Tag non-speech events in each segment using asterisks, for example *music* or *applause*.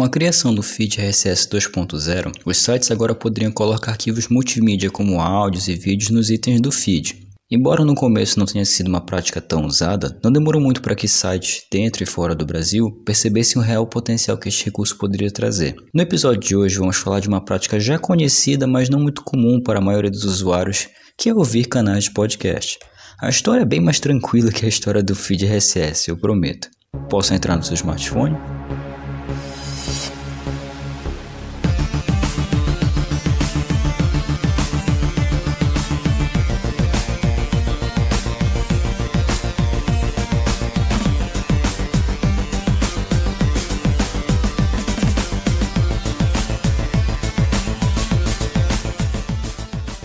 Com a criação do feed RSS 2.0, os sites agora poderiam colocar arquivos multimídia como áudios e vídeos nos itens do feed. Embora no começo não tenha sido uma prática tão usada, não demorou muito para que sites dentro e fora do Brasil percebessem o real potencial que este recurso poderia trazer. No episódio de hoje vamos falar de uma prática já conhecida, mas não muito comum para a maioria dos usuários, que é ouvir canais de podcast. A história é bem mais tranquila que a história do feed RSS, eu prometo. Posso entrar no seu smartphone?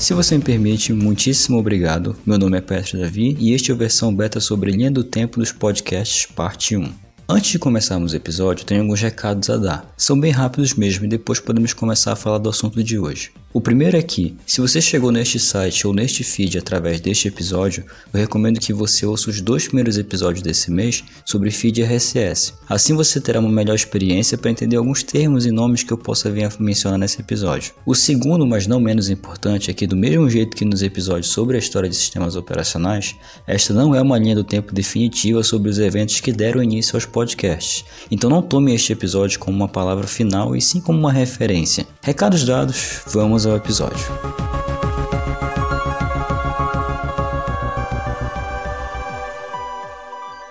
Se você me permite, muitíssimo obrigado. Meu nome é Petro Davi e este é a versão beta sobre linha do tempo dos podcasts, parte 1. Antes de começarmos o episódio, tenho alguns recados a dar. São bem rápidos mesmo e depois podemos começar a falar do assunto de hoje. O primeiro é que, se você chegou neste site ou neste feed através deste episódio, eu recomendo que você ouça os dois primeiros episódios desse mês sobre feed RSS. Assim você terá uma melhor experiência para entender alguns termos e nomes que eu possa vir a mencionar nesse episódio. O segundo, mas não menos importante, é que do mesmo jeito que nos episódios sobre a história de sistemas operacionais, esta não é uma linha do tempo definitiva sobre os eventos que deram início aos podcasts. Então não tome este episódio como uma palavra final e sim como uma referência. Recados dados, vamos ao episódio.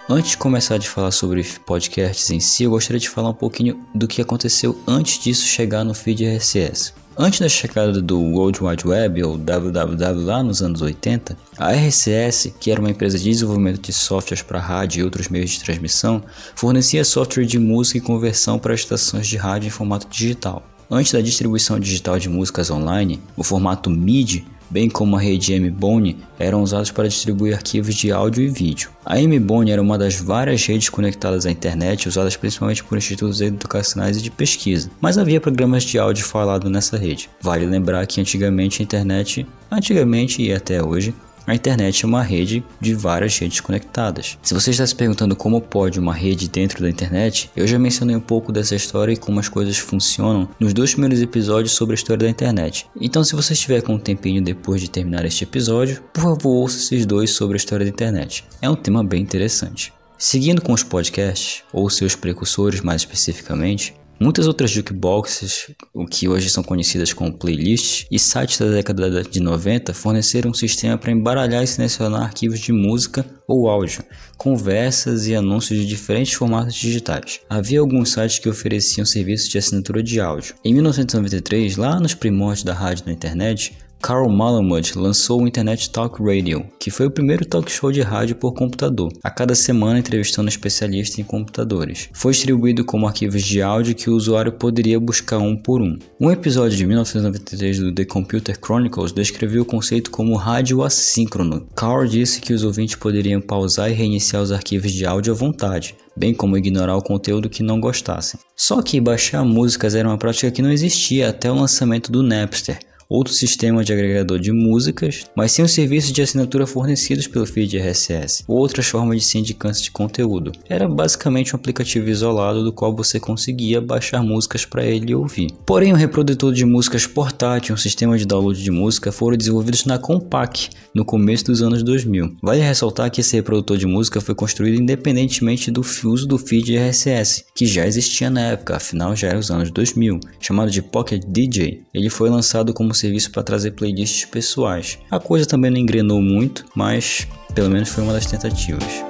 Antes de começar a falar sobre podcasts em si, eu gostaria de falar um pouquinho do que aconteceu antes disso chegar no feed RSS. Antes da chegada do World Wide Web ou WWW lá nos anos 80, a RCS, que era uma empresa de desenvolvimento de softwares para rádio e outros meios de transmissão, fornecia software de música e conversão para estações de rádio em formato digital. Antes da distribuição digital de músicas online, o formato MIDI, bem como a rede M-Bone, eram usados para distribuir arquivos de áudio e vídeo. A M-Bone era uma das várias redes conectadas à internet usadas principalmente por institutos educacionais e de pesquisa, mas havia programas de áudio falado nessa rede. Vale lembrar que antigamente a internet, antigamente e até hoje, a internet é uma rede de várias redes conectadas. Se você está se perguntando como pode uma rede dentro da internet, eu já mencionei um pouco dessa história e como as coisas funcionam nos dois primeiros episódios sobre a história da internet. Então, se você estiver com um tempinho depois de terminar este episódio, por favor, ouça esses dois sobre a história da internet. É um tema bem interessante. Seguindo com os podcasts, ou seus precursores mais especificamente, Muitas outras jukeboxes, o que hoje são conhecidas como playlists, e sites da década de 90 forneceram um sistema para embaralhar e selecionar arquivos de música ou áudio, conversas e anúncios de diferentes formatos digitais. Havia alguns sites que ofereciam serviços de assinatura de áudio. Em 1993, lá nos primórdios da rádio na internet, Carl Malamud lançou o Internet Talk Radio, que foi o primeiro talk show de rádio por computador, a cada semana entrevistando especialistas em computadores. Foi distribuído como arquivos de áudio que o usuário poderia buscar um por um. Um episódio de 1993 do The Computer Chronicles descreveu o conceito como rádio assíncrono. Carl disse que os ouvintes poderiam pausar e reiniciar os arquivos de áudio à vontade, bem como ignorar o conteúdo que não gostassem. Só que baixar músicas era uma prática que não existia até o lançamento do Napster, outro sistema de agregador de músicas, mas sem os serviços de assinatura fornecidos pelo feed RSS, ou outras formas de sindicância de conteúdo. Era basicamente um aplicativo isolado do qual você conseguia baixar músicas para ele ouvir. Porém, o reprodutor de músicas portátil e um sistema de download de música foram desenvolvidos na Compaq no começo dos anos 2000. Vale ressaltar que esse reprodutor de música foi construído independentemente do uso do feed RSS, que já existia na época, afinal já era os anos 2000, chamado de Pocket DJ. Ele foi lançado como serviço para trazer playlists pessoais. A coisa também não engrenou muito, mas pelo menos foi uma das tentativas.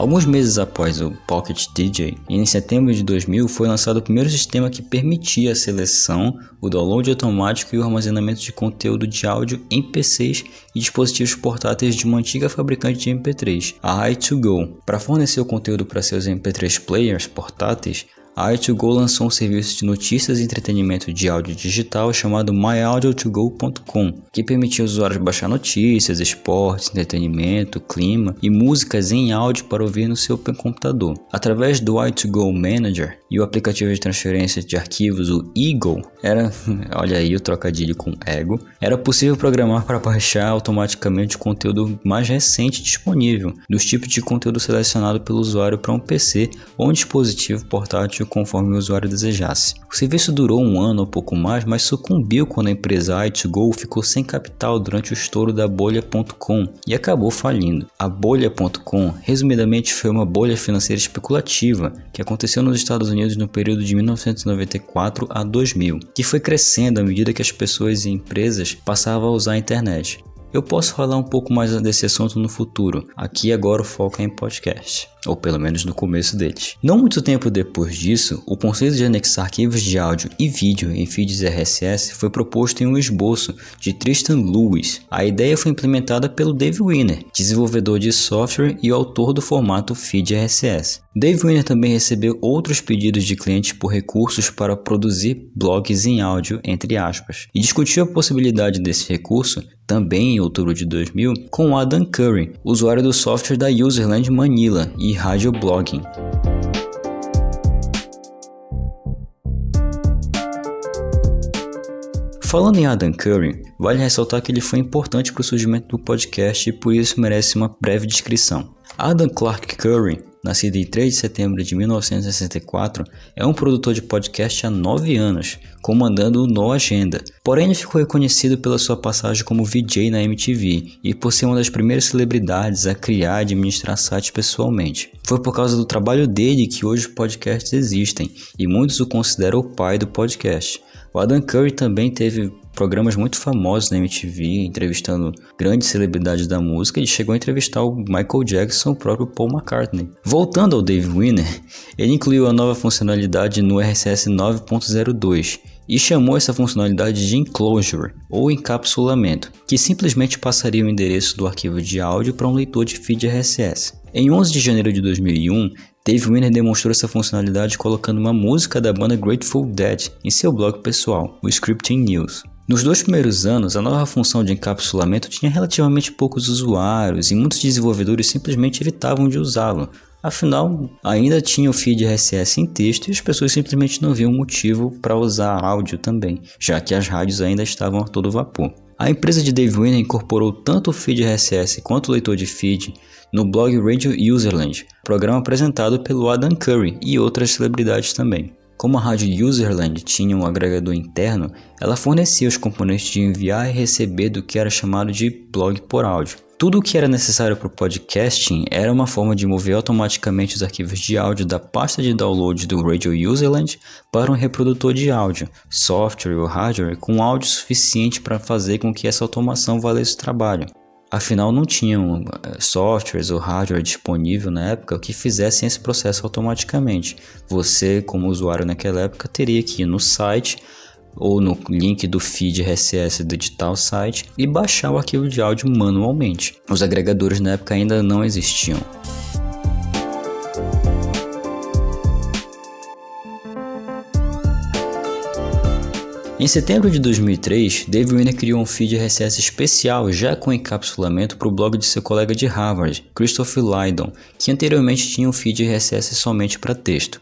Alguns meses após o Pocket DJ, em setembro de 2000 foi lançado o primeiro sistema que permitia a seleção, o download automático e o armazenamento de conteúdo de áudio em PCs e dispositivos portáteis de uma antiga fabricante de MP3, a i2Go. Para fornecer o conteúdo para seus MP3 players portáteis, a i2Go lançou um serviço de notícias e entretenimento de áudio digital chamado myaudio2go.com, que permitia aos usuários baixar notícias, esportes, entretenimento, clima e músicas em áudio para ouvir no seu computador. Através do i2Go Manager e o aplicativo de transferência de arquivos, o Eagle, era, *laughs* olha aí o trocadilho com Ego, era possível programar para baixar automaticamente o conteúdo mais recente disponível, dos tipos de conteúdo selecionado pelo usuário para um PC ou um dispositivo portátil conforme o usuário desejasse. O serviço durou um ano ou pouco mais, mas sucumbiu quando a empresa i2Go ficou sem capital durante o estouro da bolha.com e acabou falindo. A bolha.com, resumidamente, foi uma bolha financeira especulativa que aconteceu nos Estados Unidos no período de 1994 a 2000, que foi crescendo à medida que as pessoas e empresas passavam a usar a internet. Eu posso falar um pouco mais desse assunto no futuro. Aqui agora o foco é em podcast ou pelo menos no começo deles. Não muito tempo depois disso, o conceito de anexar arquivos de áudio e vídeo em feeds RSS foi proposto em um esboço de Tristan Lewis. A ideia foi implementada pelo Dave Winner, desenvolvedor de software e autor do formato feed RSS. Dave Winner também recebeu outros pedidos de clientes por recursos para produzir blogs em áudio, entre aspas, e discutiu a possibilidade desse recurso, também em outubro de 2000, com Adam Curry, usuário do software da Userland Manila e rádio blogging. Falando em Adam Curry, vale ressaltar que ele foi importante para o surgimento do podcast e por isso merece uma breve descrição. Adam Clark Curry nascido em 3 de setembro de 1964, é um produtor de podcast há 9 anos, comandando o No Agenda. Porém, ele ficou reconhecido pela sua passagem como VJ na MTV e por ser uma das primeiras celebridades a criar e administrar sites pessoalmente. Foi por causa do trabalho dele que hoje os podcasts existem, e muitos o consideram o pai do podcast. O Adam Curry também teve programas muito famosos na MTV, entrevistando grandes celebridades da música, e chegou a entrevistar o Michael Jackson o próprio Paul McCartney. Voltando ao Dave Winner, ele incluiu a nova funcionalidade no RSS 9.02 e chamou essa funcionalidade de enclosure ou encapsulamento, que simplesmente passaria o endereço do arquivo de áudio para um leitor de feed RSS. Em 11 de janeiro de 2001, Dave Winner demonstrou essa funcionalidade colocando uma música da banda Grateful Dead em seu blog pessoal, o Scripting News. Nos dois primeiros anos, a nova função de encapsulamento tinha relativamente poucos usuários e muitos desenvolvedores simplesmente evitavam de usá-lo. Afinal, ainda tinha o feed RSS em texto e as pessoas simplesmente não viam motivo para usar áudio também, já que as rádios ainda estavam a todo vapor. A empresa de Dave Winner incorporou tanto o feed RSS quanto o leitor de feed no blog Radio Userland, programa apresentado pelo Adam Curry e outras celebridades também. Como a rádio Userland tinha um agregador interno, ela fornecia os componentes de enviar e receber do que era chamado de blog por áudio. Tudo o que era necessário para o podcasting era uma forma de mover automaticamente os arquivos de áudio da pasta de download do Radio Userland para um reprodutor de áudio, software ou hardware com áudio suficiente para fazer com que essa automação valesse o trabalho. Afinal, não tinham eh, softwares ou hardware disponível na época que fizessem esse processo automaticamente. Você, como usuário naquela época, teria que ir no site ou no link do feed RSS do digital site e baixar o arquivo de áudio manualmente. Os agregadores na época ainda não existiam. Em setembro de 2003, Dave Winner criou um feed RSS especial já com encapsulamento para o blog de seu colega de Harvard, Christopher Lydon, que anteriormente tinha um feed RSS somente para texto.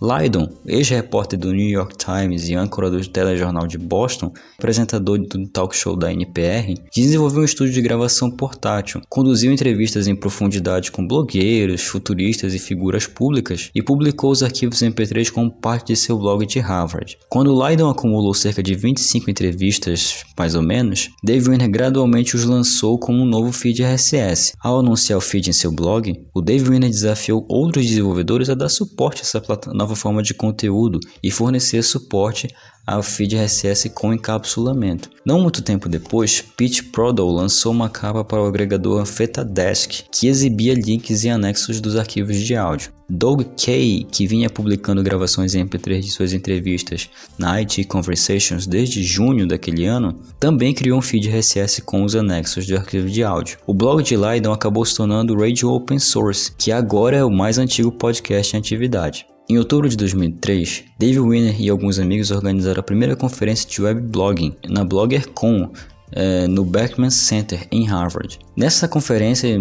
Lydon, ex-repórter do New York Times e âncora do telejornal de Boston, apresentador do talk show da NPR, desenvolveu um estúdio de gravação portátil, conduziu entrevistas em profundidade com blogueiros, futuristas e figuras públicas e publicou os arquivos MP3 como parte de seu blog de Harvard. Quando Lydon acumulou cerca de 25 entrevistas, mais ou menos, Dave Winner gradualmente os lançou como um novo feed RSS. Ao anunciar o feed em seu blog, o Dave Winner desafiou outros desenvolvedores a dar suporte a essa plataforma nova forma de conteúdo e fornecer suporte ao feed RSS com encapsulamento. Não muito tempo depois, Pete Prodol lançou uma capa para o agregador Fetadesk, que exibia links e anexos dos arquivos de áudio. Doug Kay, que vinha publicando gravações em MP3 de suas entrevistas na IT Conversations desde junho daquele ano, também criou um feed RSS com os anexos de arquivo de áudio. O blog de Lydon acabou se tornando Radio Open Source, que agora é o mais antigo podcast em atividade. Em outubro de 2003, Dave Winner e alguns amigos organizaram a primeira conferência de web blogging na BloggerCon é, no Beckman Center em Harvard. Nessa conferência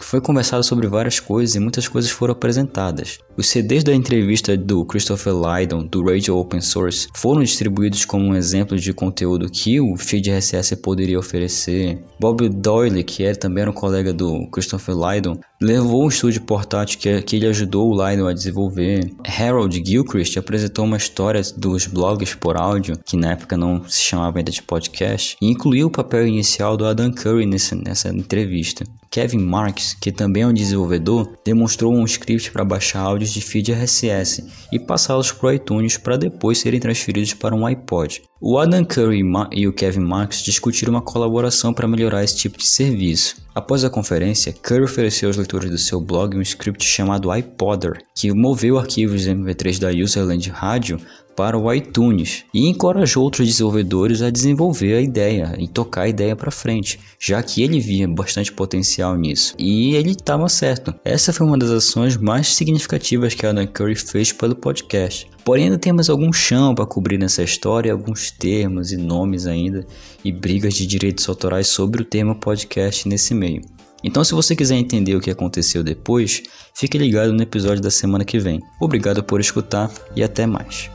foi conversado sobre várias coisas e muitas coisas foram apresentadas. Os CDs da entrevista do Christopher Lydon do Radio Open Source foram distribuídos como um exemplo de conteúdo que o feed RSS poderia oferecer. Bob Doyle, que era também era um colega do Christopher Lydon, levou um estúdio portátil que, que ele ajudou o Lydon a desenvolver. Harold Gilchrist apresentou uma história dos blogs por áudio, que na época não se chamava ainda de podcast, e incluiu o papel inicial do Adam Curry nessa, nessa entrevista. Kevin Marks, que também é um desenvolvedor, demonstrou um script para baixar áudios de feed RSS e passá-los para o iTunes para depois serem transferidos para um iPod. O Adam Curry e o Kevin Marks discutiram uma colaboração para melhorar esse tipo de serviço. Após a conferência, Curry ofereceu aos leitores do seu blog um script chamado iPodder, que moveu arquivos MP3 da Userland Radio para o iTunes e encorajou outros desenvolvedores a desenvolver a ideia e tocar a ideia para frente, já que ele via bastante potencial nisso. E ele estava certo. Essa foi uma das ações mais significativas que Adam Curry fez pelo podcast. Porém, ainda temos algum chão para cobrir nessa história, alguns termos e nomes ainda, e brigas de direitos autorais sobre o tema podcast nesse meio. Então, se você quiser entender o que aconteceu depois, fique ligado no episódio da semana que vem. Obrigado por escutar e até mais.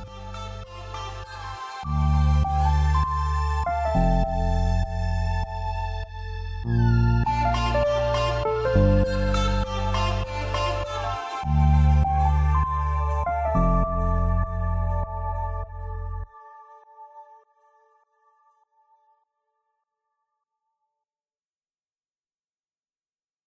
you